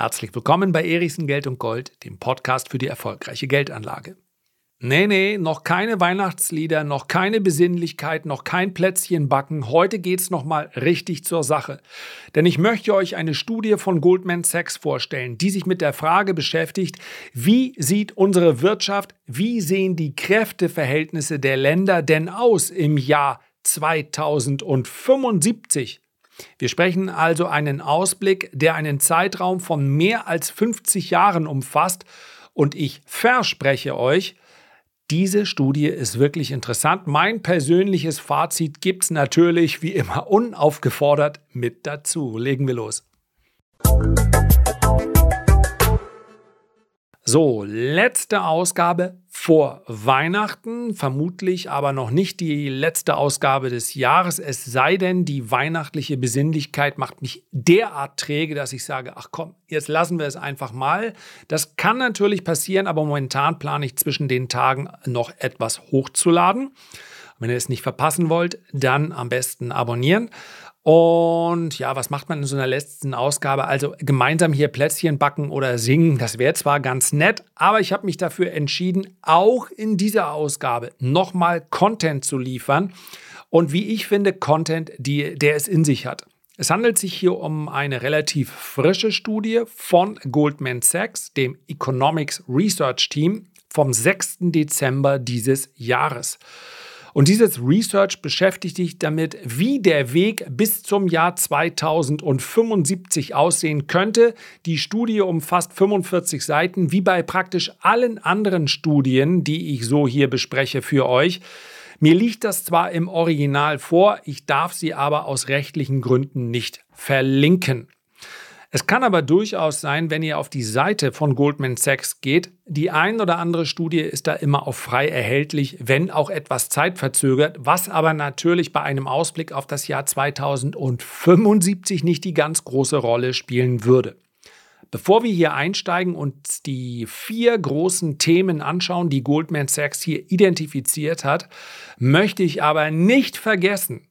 Herzlich willkommen bei Erichsen Geld und Gold, dem Podcast für die erfolgreiche Geldanlage. Nee, nee, noch keine Weihnachtslieder, noch keine Besinnlichkeit, noch kein Plätzchen backen. Heute geht's nochmal richtig zur Sache. Denn ich möchte euch eine Studie von Goldman Sachs vorstellen, die sich mit der Frage beschäftigt, wie sieht unsere Wirtschaft, wie sehen die Kräfteverhältnisse der Länder denn aus im Jahr 2075? Wir sprechen also einen Ausblick, der einen Zeitraum von mehr als 50 Jahren umfasst und ich verspreche euch, diese Studie ist wirklich interessant. Mein persönliches Fazit gibt es natürlich wie immer unaufgefordert mit dazu. Legen wir los. So, letzte Ausgabe vor Weihnachten, vermutlich aber noch nicht die letzte Ausgabe des Jahres, es sei denn, die weihnachtliche Besinnlichkeit macht mich derart träge, dass ich sage, ach komm, jetzt lassen wir es einfach mal. Das kann natürlich passieren, aber momentan plane ich zwischen den Tagen noch etwas hochzuladen. Wenn ihr es nicht verpassen wollt, dann am besten abonnieren. Und ja, was macht man in so einer letzten Ausgabe? Also gemeinsam hier Plätzchen backen oder singen, das wäre zwar ganz nett, aber ich habe mich dafür entschieden, auch in dieser Ausgabe nochmal Content zu liefern. Und wie ich finde, Content, die, der es in sich hat. Es handelt sich hier um eine relativ frische Studie von Goldman Sachs, dem Economics Research Team, vom 6. Dezember dieses Jahres. Und dieses Research beschäftigt sich damit, wie der Weg bis zum Jahr 2075 aussehen könnte. Die Studie umfasst 45 Seiten, wie bei praktisch allen anderen Studien, die ich so hier bespreche für euch. Mir liegt das zwar im Original vor, ich darf sie aber aus rechtlichen Gründen nicht verlinken. Es kann aber durchaus sein, wenn ihr auf die Seite von Goldman Sachs geht, die ein oder andere Studie ist da immer auf frei erhältlich, wenn auch etwas zeitverzögert, was aber natürlich bei einem Ausblick auf das Jahr 2075 nicht die ganz große Rolle spielen würde. Bevor wir hier einsteigen und die vier großen Themen anschauen, die Goldman Sachs hier identifiziert hat, möchte ich aber nicht vergessen,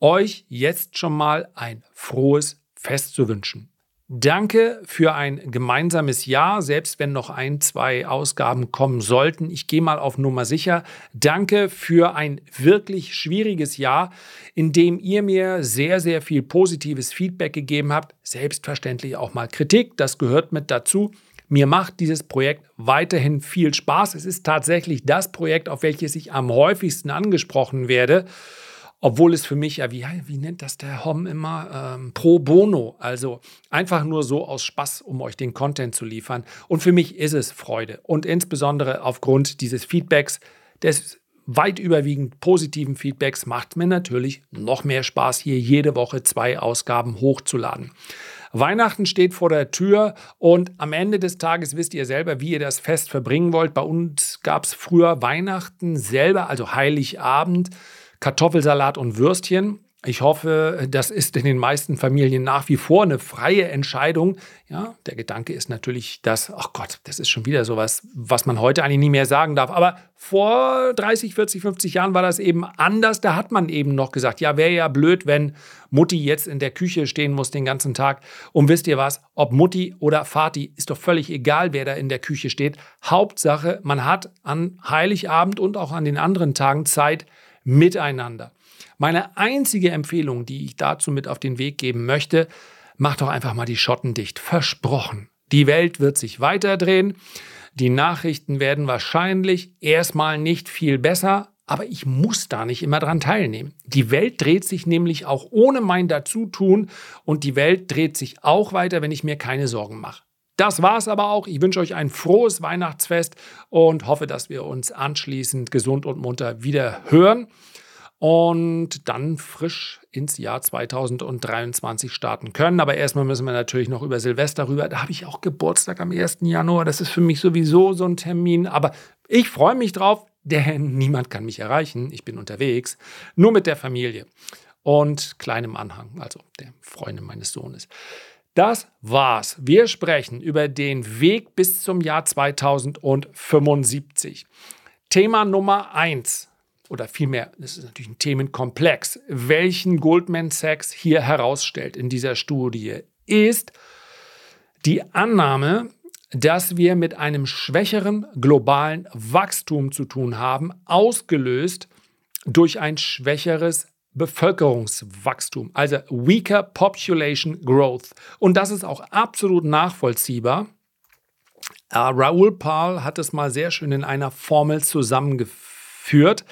euch jetzt schon mal ein frohes Fest zu wünschen. Danke für ein gemeinsames Jahr, selbst wenn noch ein, zwei Ausgaben kommen sollten. Ich gehe mal auf Nummer sicher. Danke für ein wirklich schwieriges Jahr, in dem ihr mir sehr, sehr viel positives Feedback gegeben habt. Selbstverständlich auch mal Kritik, das gehört mit dazu. Mir macht dieses Projekt weiterhin viel Spaß. Es ist tatsächlich das Projekt, auf welches ich am häufigsten angesprochen werde. Obwohl es für mich ja, wie, wie nennt das der Hom immer, ähm, pro bono, also einfach nur so aus Spaß, um euch den Content zu liefern. Und für mich ist es Freude. Und insbesondere aufgrund dieses Feedbacks, des weit überwiegend positiven Feedbacks, macht mir natürlich noch mehr Spaß, hier jede Woche zwei Ausgaben hochzuladen. Weihnachten steht vor der Tür und am Ende des Tages wisst ihr selber, wie ihr das Fest verbringen wollt. Bei uns gab es früher Weihnachten selber, also Heiligabend Kartoffelsalat und Würstchen. Ich hoffe, das ist in den meisten Familien nach wie vor eine freie Entscheidung. Ja, der Gedanke ist natürlich, dass, ach Gott, das ist schon wieder sowas, was man heute eigentlich nie mehr sagen darf. Aber vor 30, 40, 50 Jahren war das eben anders. Da hat man eben noch gesagt, ja, wäre ja blöd, wenn Mutti jetzt in der Küche stehen muss den ganzen Tag. Und wisst ihr was? Ob Mutti oder Vati, ist doch völlig egal, wer da in der Küche steht. Hauptsache, man hat an Heiligabend und auch an den anderen Tagen Zeit, miteinander. Meine einzige Empfehlung, die ich dazu mit auf den Weg geben möchte, macht doch einfach mal die Schotten dicht. Versprochen. Die Welt wird sich weiterdrehen. Die Nachrichten werden wahrscheinlich erstmal nicht viel besser, aber ich muss da nicht immer dran teilnehmen. Die Welt dreht sich nämlich auch ohne mein Dazutun und die Welt dreht sich auch weiter, wenn ich mir keine Sorgen mache. Das war es aber auch. Ich wünsche euch ein frohes Weihnachtsfest und hoffe, dass wir uns anschließend gesund und munter wieder hören und dann frisch ins Jahr 2023 starten können. Aber erstmal müssen wir natürlich noch über Silvester rüber. Da habe ich auch Geburtstag am 1. Januar. Das ist für mich sowieso so ein Termin. Aber ich freue mich drauf, denn niemand kann mich erreichen. Ich bin unterwegs, nur mit der Familie und kleinem Anhang, also der Freundin meines Sohnes. Das war's. Wir sprechen über den Weg bis zum Jahr 2075. Thema Nummer eins oder vielmehr, das ist natürlich ein Themenkomplex, welchen Goldman Sachs hier herausstellt in dieser Studie, ist Die Annahme, dass wir mit einem schwächeren globalen Wachstum zu tun haben, ausgelöst durch ein schwächeres Bevölkerungswachstum, also weaker population growth. Und das ist auch absolut nachvollziehbar. Uh, Raoul Paul hat es mal sehr schön in einer Formel zusammengeführt.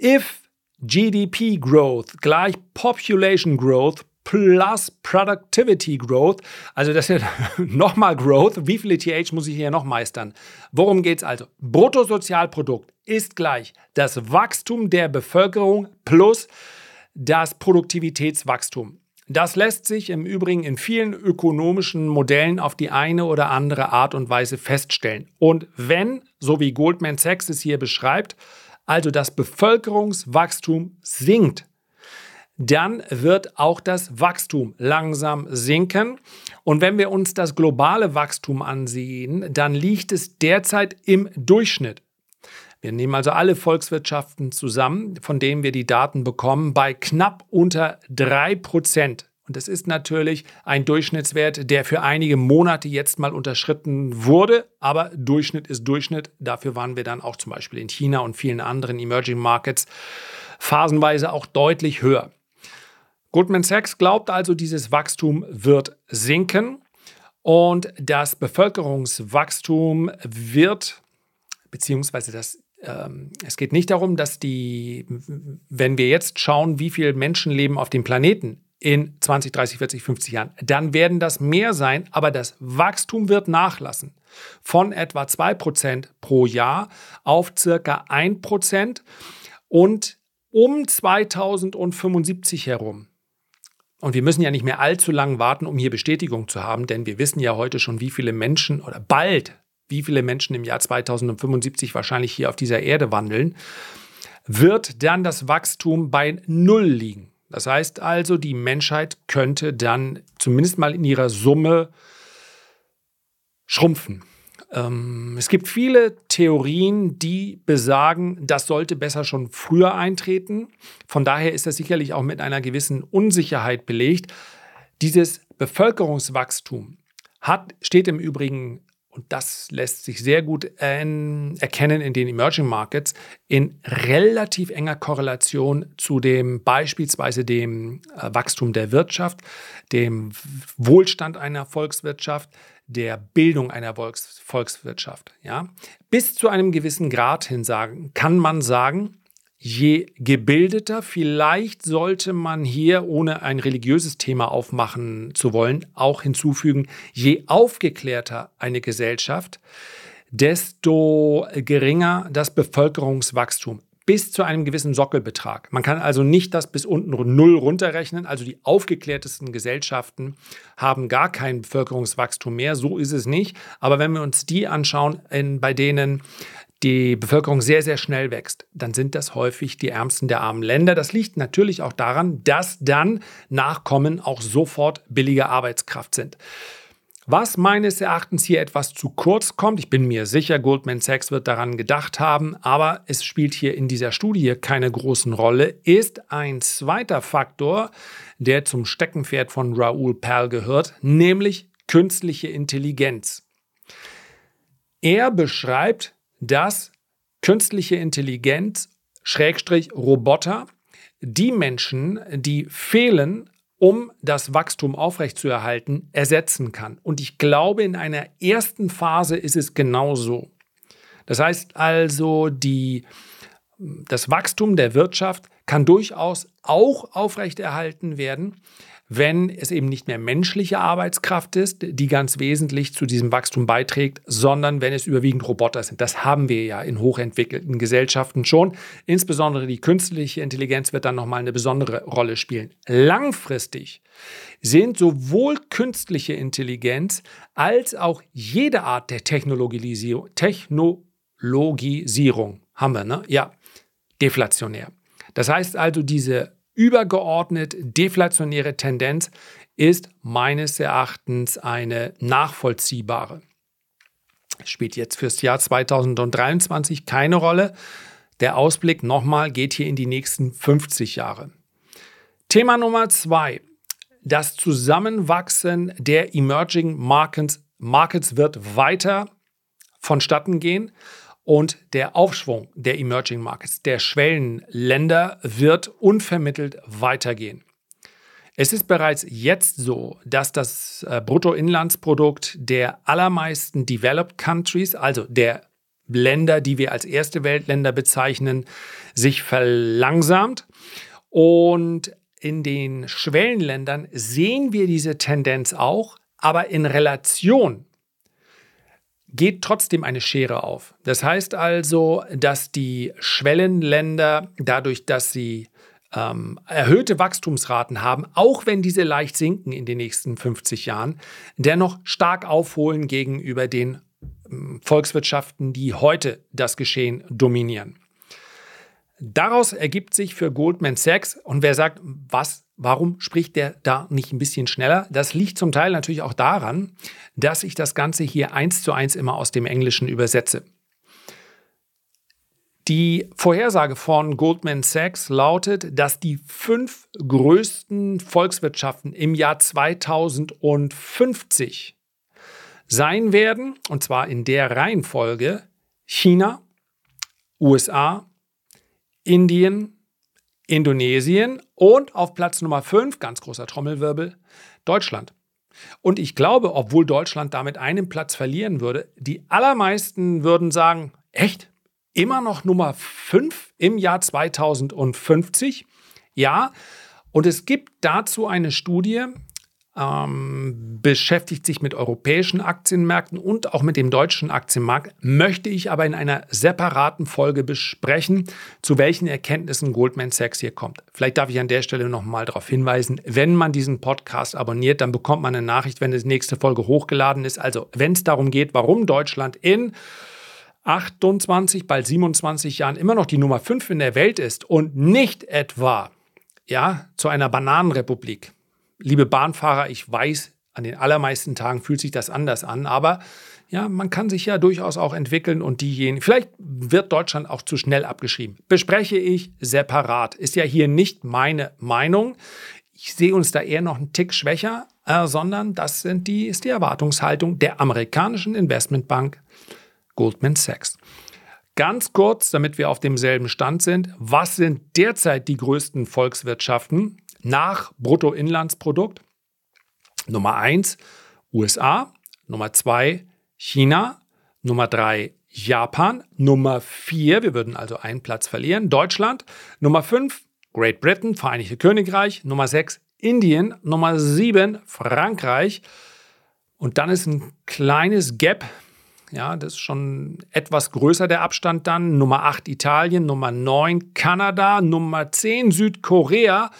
If GDP Growth gleich Population Growth plus Productivity Growth. Also das ist nochmal Growth. Wie viele TH muss ich hier noch meistern? Worum geht es also? Bruttosozialprodukt ist gleich das Wachstum der Bevölkerung plus das Produktivitätswachstum. Das lässt sich im Übrigen in vielen ökonomischen Modellen auf die eine oder andere Art und Weise feststellen. Und wenn, so wie Goldman Sachs es hier beschreibt, also das Bevölkerungswachstum sinkt, dann wird auch das Wachstum langsam sinken. Und wenn wir uns das globale Wachstum ansehen, dann liegt es derzeit im Durchschnitt. Wir nehmen also alle Volkswirtschaften zusammen, von denen wir die Daten bekommen, bei knapp unter 3 Prozent. Und das ist natürlich ein Durchschnittswert, der für einige Monate jetzt mal unterschritten wurde. Aber Durchschnitt ist Durchschnitt. Dafür waren wir dann auch zum Beispiel in China und vielen anderen Emerging Markets phasenweise auch deutlich höher. Goldman Sachs glaubt also, dieses Wachstum wird sinken und das Bevölkerungswachstum wird, beziehungsweise das, ähm, es geht nicht darum, dass die, wenn wir jetzt schauen, wie viele Menschen leben auf dem Planeten in 20, 30, 40, 50 Jahren, dann werden das mehr sein, aber das Wachstum wird nachlassen. Von etwa 2% pro Jahr auf circa 1% und um 2075 herum und wir müssen ja nicht mehr allzu lang warten, um hier Bestätigung zu haben, denn wir wissen ja heute schon, wie viele Menschen oder bald, wie viele Menschen im Jahr 2075 wahrscheinlich hier auf dieser Erde wandeln, wird dann das Wachstum bei Null liegen. Das heißt also, die Menschheit könnte dann zumindest mal in ihrer Summe schrumpfen. Ähm, es gibt viele Theorien, die besagen, das sollte besser schon früher eintreten. Von daher ist das sicherlich auch mit einer gewissen Unsicherheit belegt. Dieses Bevölkerungswachstum hat, steht im Übrigen und das lässt sich sehr gut äh, erkennen in den Emerging Markets, in relativ enger Korrelation zu dem beispielsweise dem äh, Wachstum der Wirtschaft, dem Wohlstand einer Volkswirtschaft, der Bildung einer Volks Volkswirtschaft. Ja? Bis zu einem gewissen Grad hin sagen, kann man sagen, je gebildeter, vielleicht sollte man hier, ohne ein religiöses Thema aufmachen zu wollen, auch hinzufügen, je aufgeklärter eine Gesellschaft, desto geringer das Bevölkerungswachstum bis zu einem gewissen Sockelbetrag. Man kann also nicht das bis unten null runterrechnen. Also die aufgeklärtesten Gesellschaften haben gar kein Bevölkerungswachstum mehr. So ist es nicht. Aber wenn wir uns die anschauen, in, bei denen die Bevölkerung sehr, sehr schnell wächst, dann sind das häufig die ärmsten der armen Länder. Das liegt natürlich auch daran, dass dann Nachkommen auch sofort billige Arbeitskraft sind. Was meines Erachtens hier etwas zu kurz kommt, ich bin mir sicher, Goldman Sachs wird daran gedacht haben, aber es spielt hier in dieser Studie keine großen Rolle, ist ein zweiter Faktor, der zum Steckenpferd von Raoul Perl gehört, nämlich künstliche Intelligenz. Er beschreibt, dass künstliche Intelligenz, Schrägstrich Roboter, die Menschen, die fehlen, um das Wachstum aufrechtzuerhalten, ersetzen kann. Und ich glaube, in einer ersten Phase ist es genauso. Das heißt also, die, das Wachstum der Wirtschaft kann durchaus auch aufrechterhalten werden, wenn es eben nicht mehr menschliche Arbeitskraft ist, die ganz wesentlich zu diesem Wachstum beiträgt, sondern wenn es überwiegend Roboter sind. Das haben wir ja in hochentwickelten Gesellschaften schon. Insbesondere die künstliche Intelligenz wird dann nochmal eine besondere Rolle spielen. Langfristig sind sowohl künstliche Intelligenz als auch jede Art der Technologisierung, Technologisierung haben wir, ne? Ja, deflationär. Das heißt also, diese übergeordnet deflationäre Tendenz ist meines Erachtens eine nachvollziehbare. Spielt jetzt fürs Jahr 2023 keine Rolle. Der Ausblick nochmal geht hier in die nächsten 50 Jahre. Thema Nummer zwei. das Zusammenwachsen der Emerging Markets, Markets wird weiter vonstatten gehen und der Aufschwung der Emerging Markets, der Schwellenländer, wird unvermittelt weitergehen. Es ist bereits jetzt so, dass das äh, Bruttoinlandsprodukt der allermeisten Developed Countries, also der Länder, die wir als erste Weltländer bezeichnen, sich verlangsamt. Und in den Schwellenländern sehen wir diese Tendenz auch, aber in Relation geht trotzdem eine Schere auf. Das heißt also, dass die Schwellenländer dadurch, dass sie ähm, erhöhte Wachstumsraten haben, auch wenn diese leicht sinken in den nächsten 50 Jahren, dennoch stark aufholen gegenüber den ähm, Volkswirtschaften, die heute das Geschehen dominieren. Daraus ergibt sich für Goldman Sachs, und wer sagt, was, warum spricht der da nicht ein bisschen schneller? Das liegt zum Teil natürlich auch daran, dass ich das Ganze hier eins zu eins immer aus dem Englischen übersetze. Die Vorhersage von Goldman Sachs lautet, dass die fünf größten Volkswirtschaften im Jahr 2050 sein werden, und zwar in der Reihenfolge China, USA, Indien, Indonesien und auf Platz Nummer 5, ganz großer Trommelwirbel, Deutschland. Und ich glaube, obwohl Deutschland damit einen Platz verlieren würde, die allermeisten würden sagen, echt? immer noch Nummer 5 im Jahr 2050. Ja, und es gibt dazu eine Studie, ähm, beschäftigt sich mit europäischen Aktienmärkten und auch mit dem deutschen Aktienmarkt, möchte ich aber in einer separaten Folge besprechen, zu welchen Erkenntnissen Goldman Sachs hier kommt. Vielleicht darf ich an der Stelle nochmal darauf hinweisen, wenn man diesen Podcast abonniert, dann bekommt man eine Nachricht, wenn die nächste Folge hochgeladen ist. Also wenn es darum geht, warum Deutschland in 28, bald 27 Jahren immer noch die Nummer 5 in der Welt ist und nicht etwa ja, zu einer Bananenrepublik. Liebe Bahnfahrer, ich weiß, an den allermeisten Tagen fühlt sich das anders an, aber ja, man kann sich ja durchaus auch entwickeln und diejenigen, vielleicht wird Deutschland auch zu schnell abgeschrieben. Bespreche ich separat. Ist ja hier nicht meine Meinung. Ich sehe uns da eher noch einen Tick schwächer, äh, sondern das sind die, ist die Erwartungshaltung der amerikanischen Investmentbank Goldman Sachs. Ganz kurz, damit wir auf demselben Stand sind, was sind derzeit die größten Volkswirtschaften nach Bruttoinlandsprodukt? Nummer 1 USA, Nummer 2 China, Nummer 3 Japan, Nummer 4, wir würden also einen Platz verlieren, Deutschland, Nummer 5 Great Britain, Vereinigte Königreich, Nummer 6 Indien, Nummer 7 Frankreich. Und dann ist ein kleines Gap. Ja, das ist schon etwas größer der Abstand dann. Nummer 8 Italien, Nummer 9 Kanada, Nummer 10 Südkorea.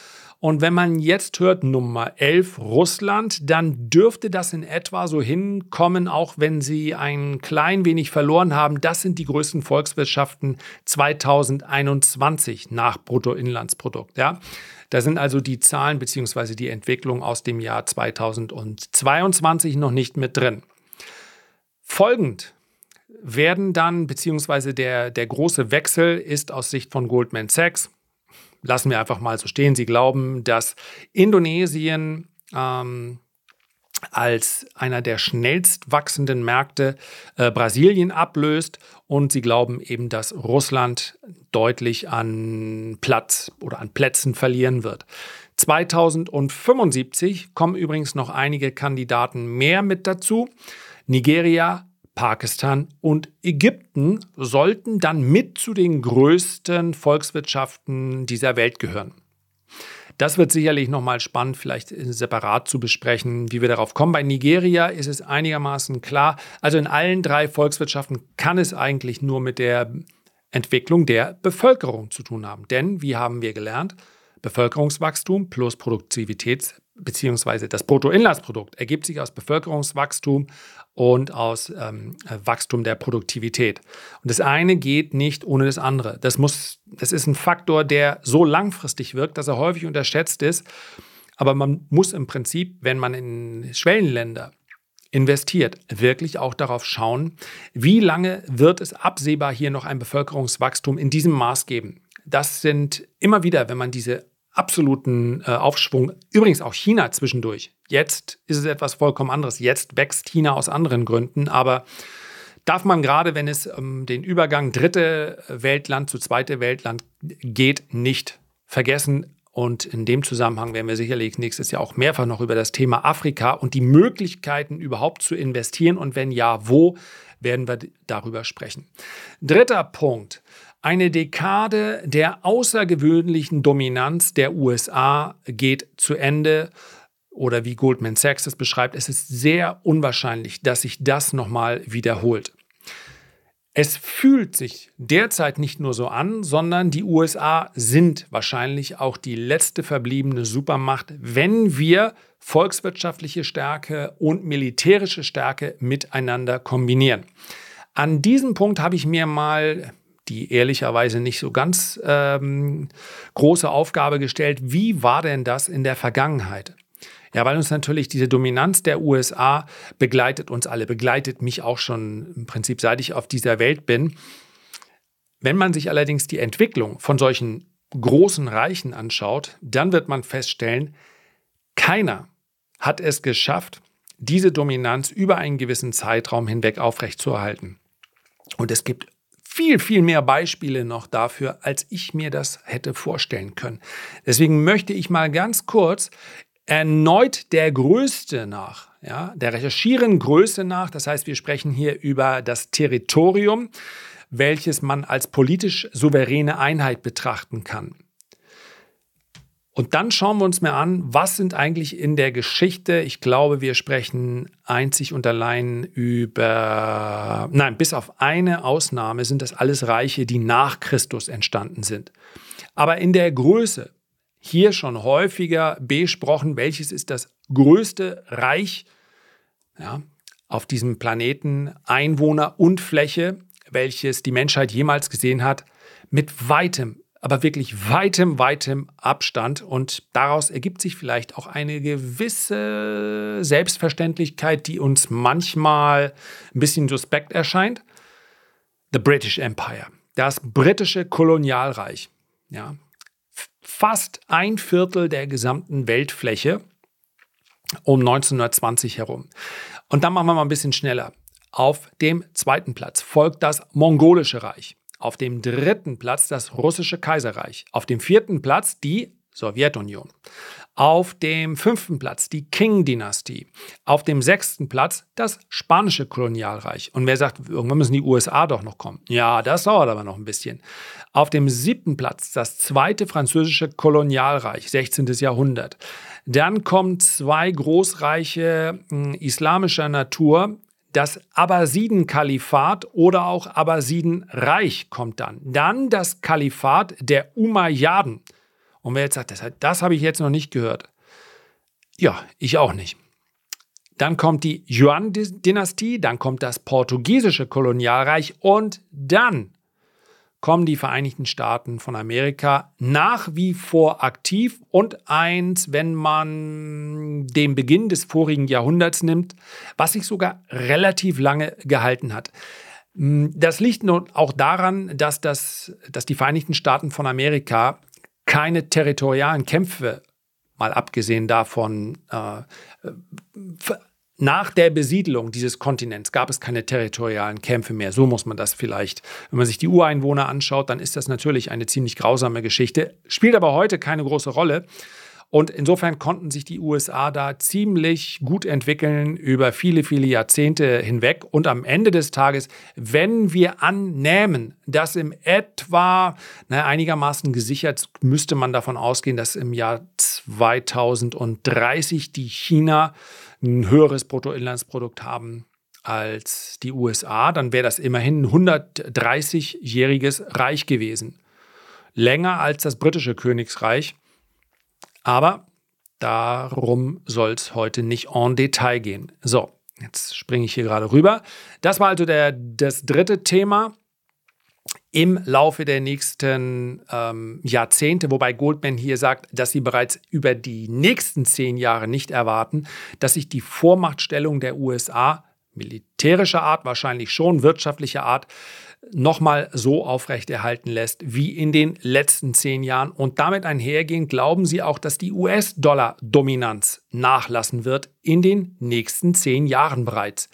Und wenn man jetzt hört Nummer 11 Russland, dann dürfte das in etwa so hinkommen, auch wenn sie ein klein wenig verloren haben. Das sind die größten Volkswirtschaften 2021 nach Bruttoinlandsprodukt. Ja. Da sind also die Zahlen bzw. die Entwicklung aus dem Jahr 2022 noch nicht mit drin. Folgend werden dann, beziehungsweise der, der große Wechsel ist aus Sicht von Goldman Sachs, lassen wir einfach mal so stehen, sie glauben, dass Indonesien ähm, als einer der schnellst wachsenden Märkte äh, Brasilien ablöst und sie glauben eben, dass Russland deutlich an Platz oder an Plätzen verlieren wird. 2075 kommen übrigens noch einige Kandidaten mehr mit dazu. Nigeria, Pakistan und Ägypten sollten dann mit zu den größten Volkswirtschaften dieser Welt gehören. Das wird sicherlich nochmal spannend, vielleicht separat zu besprechen, wie wir darauf kommen. Bei Nigeria ist es einigermaßen klar. Also in allen drei Volkswirtschaften kann es eigentlich nur mit der Entwicklung der Bevölkerung zu tun haben. Denn, wie haben wir gelernt, Bevölkerungswachstum plus Produktivitäts- bzw. das Bruttoinlandsprodukt ergibt sich aus Bevölkerungswachstum und aus ähm, Wachstum der Produktivität. Und das eine geht nicht ohne das andere. Das, muss, das ist ein Faktor, der so langfristig wirkt, dass er häufig unterschätzt ist. Aber man muss im Prinzip, wenn man in Schwellenländer investiert, wirklich auch darauf schauen, wie lange wird es absehbar hier noch ein Bevölkerungswachstum in diesem Maß geben. Das sind immer wieder, wenn man diese absoluten äh, Aufschwung. Übrigens auch China zwischendurch. Jetzt ist es etwas vollkommen anderes. Jetzt wächst China aus anderen Gründen, aber darf man gerade, wenn es um den Übergang dritte Weltland zu zweite Weltland geht, nicht vergessen. Und in dem Zusammenhang werden wir sicherlich nächstes Jahr auch mehrfach noch über das Thema Afrika und die Möglichkeiten überhaupt zu investieren und wenn ja, wo, werden wir darüber sprechen. Dritter Punkt. Eine Dekade der außergewöhnlichen Dominanz der USA geht zu Ende. Oder wie Goldman Sachs es beschreibt, es ist sehr unwahrscheinlich, dass sich das nochmal wiederholt. Es fühlt sich derzeit nicht nur so an, sondern die USA sind wahrscheinlich auch die letzte verbliebene Supermacht, wenn wir volkswirtschaftliche Stärke und militärische Stärke miteinander kombinieren. An diesem Punkt habe ich mir mal die ehrlicherweise nicht so ganz ähm, große Aufgabe gestellt. Wie war denn das in der Vergangenheit? Ja, weil uns natürlich diese Dominanz der USA begleitet uns alle, begleitet mich auch schon im Prinzip, seit ich auf dieser Welt bin. Wenn man sich allerdings die Entwicklung von solchen großen Reichen anschaut, dann wird man feststellen, keiner hat es geschafft, diese Dominanz über einen gewissen Zeitraum hinweg aufrechtzuerhalten. Und es gibt viel, viel mehr Beispiele noch dafür, als ich mir das hätte vorstellen können. Deswegen möchte ich mal ganz kurz erneut der Größte nach, ja, der recherchieren Größe nach. Das heißt, wir sprechen hier über das Territorium, welches man als politisch souveräne Einheit betrachten kann. Und dann schauen wir uns mal an, was sind eigentlich in der Geschichte, ich glaube, wir sprechen einzig und allein über, nein, bis auf eine Ausnahme sind das alles Reiche, die nach Christus entstanden sind. Aber in der Größe, hier schon häufiger besprochen, welches ist das größte Reich ja, auf diesem Planeten, Einwohner und Fläche, welches die Menschheit jemals gesehen hat, mit weitem aber wirklich weitem, weitem Abstand. Und daraus ergibt sich vielleicht auch eine gewisse Selbstverständlichkeit, die uns manchmal ein bisschen suspekt erscheint. The British Empire, das britische Kolonialreich. Ja, fast ein Viertel der gesamten Weltfläche um 1920 herum. Und dann machen wir mal ein bisschen schneller. Auf dem zweiten Platz folgt das Mongolische Reich. Auf dem dritten Platz das russische Kaiserreich. Auf dem vierten Platz die Sowjetunion. Auf dem fünften Platz die Qing-Dynastie. Auf dem sechsten Platz das spanische Kolonialreich. Und wer sagt, irgendwann müssen die USA doch noch kommen? Ja, das dauert aber noch ein bisschen. Auf dem siebten Platz das zweite französische Kolonialreich, 16. Jahrhundert. Dann kommen zwei Großreiche hm, islamischer Natur, das Abbasiden-Kalifat oder auch Abbasiden-Reich kommt dann. Dann das Kalifat der Umayyaden. Und wer jetzt sagt, das, das habe ich jetzt noch nicht gehört. Ja, ich auch nicht. Dann kommt die Yuan-Dynastie, dann kommt das portugiesische Kolonialreich und dann kommen die Vereinigten Staaten von Amerika nach wie vor aktiv und eins, wenn man den Beginn des vorigen Jahrhunderts nimmt, was sich sogar relativ lange gehalten hat. Das liegt nun auch daran, dass, das, dass die Vereinigten Staaten von Amerika keine territorialen Kämpfe, mal abgesehen davon, äh, nach der Besiedlung dieses Kontinents gab es keine territorialen Kämpfe mehr. So muss man das vielleicht. Wenn man sich die Ureinwohner anschaut, dann ist das natürlich eine ziemlich grausame Geschichte, spielt aber heute keine große Rolle. Und insofern konnten sich die USA da ziemlich gut entwickeln über viele, viele Jahrzehnte hinweg. Und am Ende des Tages, wenn wir annehmen, dass im etwa na, einigermaßen gesichert, müsste man davon ausgehen, dass im Jahr 2030 die China ein höheres Bruttoinlandsprodukt haben als die USA, dann wäre das immerhin ein 130-jähriges Reich gewesen. Länger als das britische Königsreich. Aber darum soll es heute nicht en Detail gehen. So, jetzt springe ich hier gerade rüber. Das war also der, das dritte Thema im Laufe der nächsten ähm, Jahrzehnte, wobei Goldman hier sagt, dass sie bereits über die nächsten zehn Jahre nicht erwarten, dass sich die Vormachtstellung der USA militärischer Art, wahrscheinlich schon wirtschaftlicher Art, nochmal so aufrechterhalten lässt wie in den letzten zehn Jahren. Und damit einhergehend glauben sie auch, dass die US-Dollar-Dominanz nachlassen wird in den nächsten zehn Jahren bereits.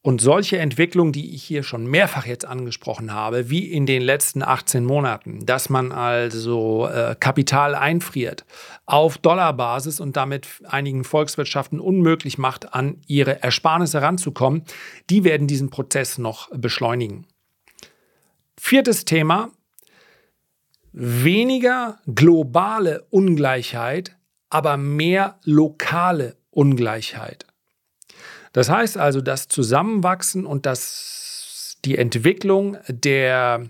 Und solche Entwicklungen, die ich hier schon mehrfach jetzt angesprochen habe, wie in den letzten 18 Monaten, dass man also äh, Kapital einfriert auf Dollarbasis und damit einigen Volkswirtschaften unmöglich macht, an ihre Ersparnisse ranzukommen, die werden diesen Prozess noch beschleunigen. Viertes Thema, weniger globale Ungleichheit, aber mehr lokale Ungleichheit. Das heißt also, das Zusammenwachsen und das, die Entwicklung der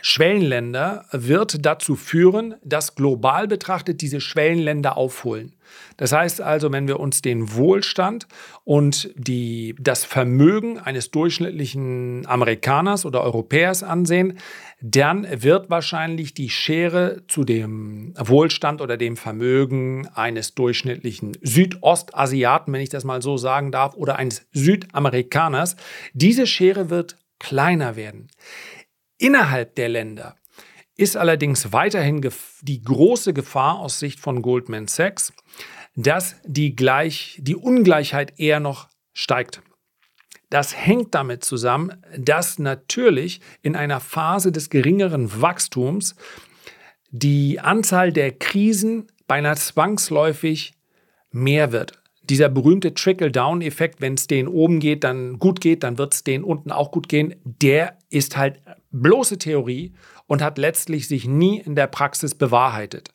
Schwellenländer wird dazu führen, dass global betrachtet diese Schwellenländer aufholen. Das heißt also, wenn wir uns den Wohlstand und die, das Vermögen eines durchschnittlichen Amerikaners oder Europäers ansehen, dann wird wahrscheinlich die Schere zu dem Wohlstand oder dem Vermögen eines durchschnittlichen Südostasiaten, wenn ich das mal so sagen darf, oder eines Südamerikaners, diese Schere wird kleiner werden. Innerhalb der Länder ist allerdings weiterhin die große Gefahr aus Sicht von Goldman Sachs, dass die, Gleich, die Ungleichheit eher noch steigt. Das hängt damit zusammen, dass natürlich in einer Phase des geringeren Wachstums die Anzahl der Krisen beinahe zwangsläufig mehr wird. Dieser berühmte Trickle-Down-Effekt, wenn es denen oben geht, dann gut geht, dann wird es denen unten auch gut gehen, der ist halt bloße Theorie und hat letztlich sich nie in der Praxis bewahrheitet.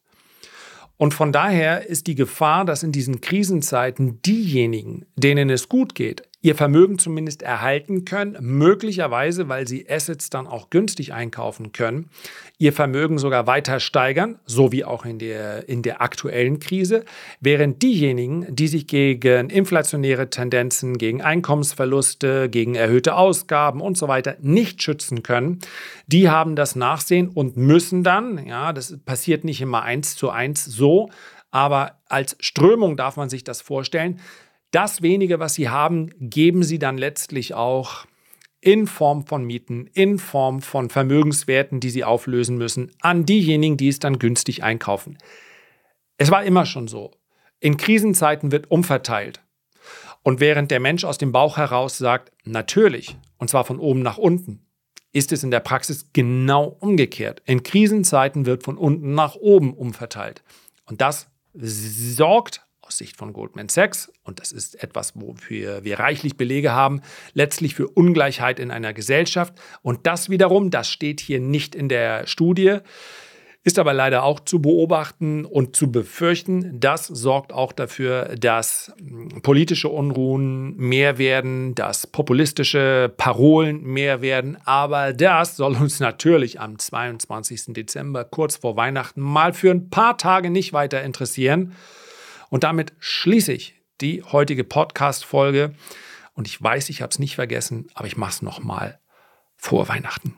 Und von daher ist die Gefahr, dass in diesen Krisenzeiten diejenigen, denen es gut geht, ihr Vermögen zumindest erhalten können, möglicherweise, weil sie Assets dann auch günstig einkaufen können, ihr Vermögen sogar weiter steigern, so wie auch in der, in der aktuellen Krise, während diejenigen, die sich gegen inflationäre Tendenzen, gegen Einkommensverluste, gegen erhöhte Ausgaben und so weiter nicht schützen können, die haben das Nachsehen und müssen dann, ja, das passiert nicht immer eins zu eins so, aber als Strömung darf man sich das vorstellen, das wenige, was sie haben, geben sie dann letztlich auch in Form von Mieten, in Form von Vermögenswerten, die sie auflösen müssen, an diejenigen, die es dann günstig einkaufen. Es war immer schon so. In Krisenzeiten wird umverteilt. Und während der Mensch aus dem Bauch heraus sagt, natürlich, und zwar von oben nach unten, ist es in der Praxis genau umgekehrt. In Krisenzeiten wird von unten nach oben umverteilt. Und das sorgt aus Sicht von Goldman Sachs, und das ist etwas, wofür wir reichlich Belege haben, letztlich für Ungleichheit in einer Gesellschaft. Und das wiederum, das steht hier nicht in der Studie, ist aber leider auch zu beobachten und zu befürchten. Das sorgt auch dafür, dass hm, politische Unruhen mehr werden, dass populistische Parolen mehr werden. Aber das soll uns natürlich am 22. Dezember, kurz vor Weihnachten, mal für ein paar Tage nicht weiter interessieren. Und damit schließe ich die heutige Podcast-Folge. Und ich weiß, ich habe es nicht vergessen, aber ich mache es nochmal vor Weihnachten.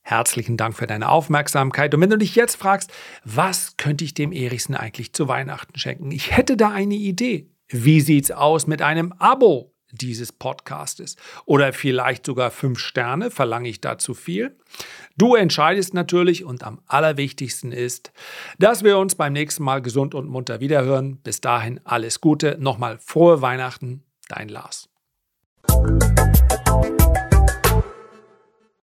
Herzlichen Dank für deine Aufmerksamkeit. Und wenn du dich jetzt fragst, was könnte ich dem Erichsen eigentlich zu Weihnachten schenken? Ich hätte da eine Idee. Wie sieht's aus mit einem Abo? Dieses Podcastes. Oder vielleicht sogar fünf Sterne, verlange ich da zu viel? Du entscheidest natürlich und am allerwichtigsten ist, dass wir uns beim nächsten Mal gesund und munter wiederhören. Bis dahin alles Gute, nochmal frohe Weihnachten, dein Lars.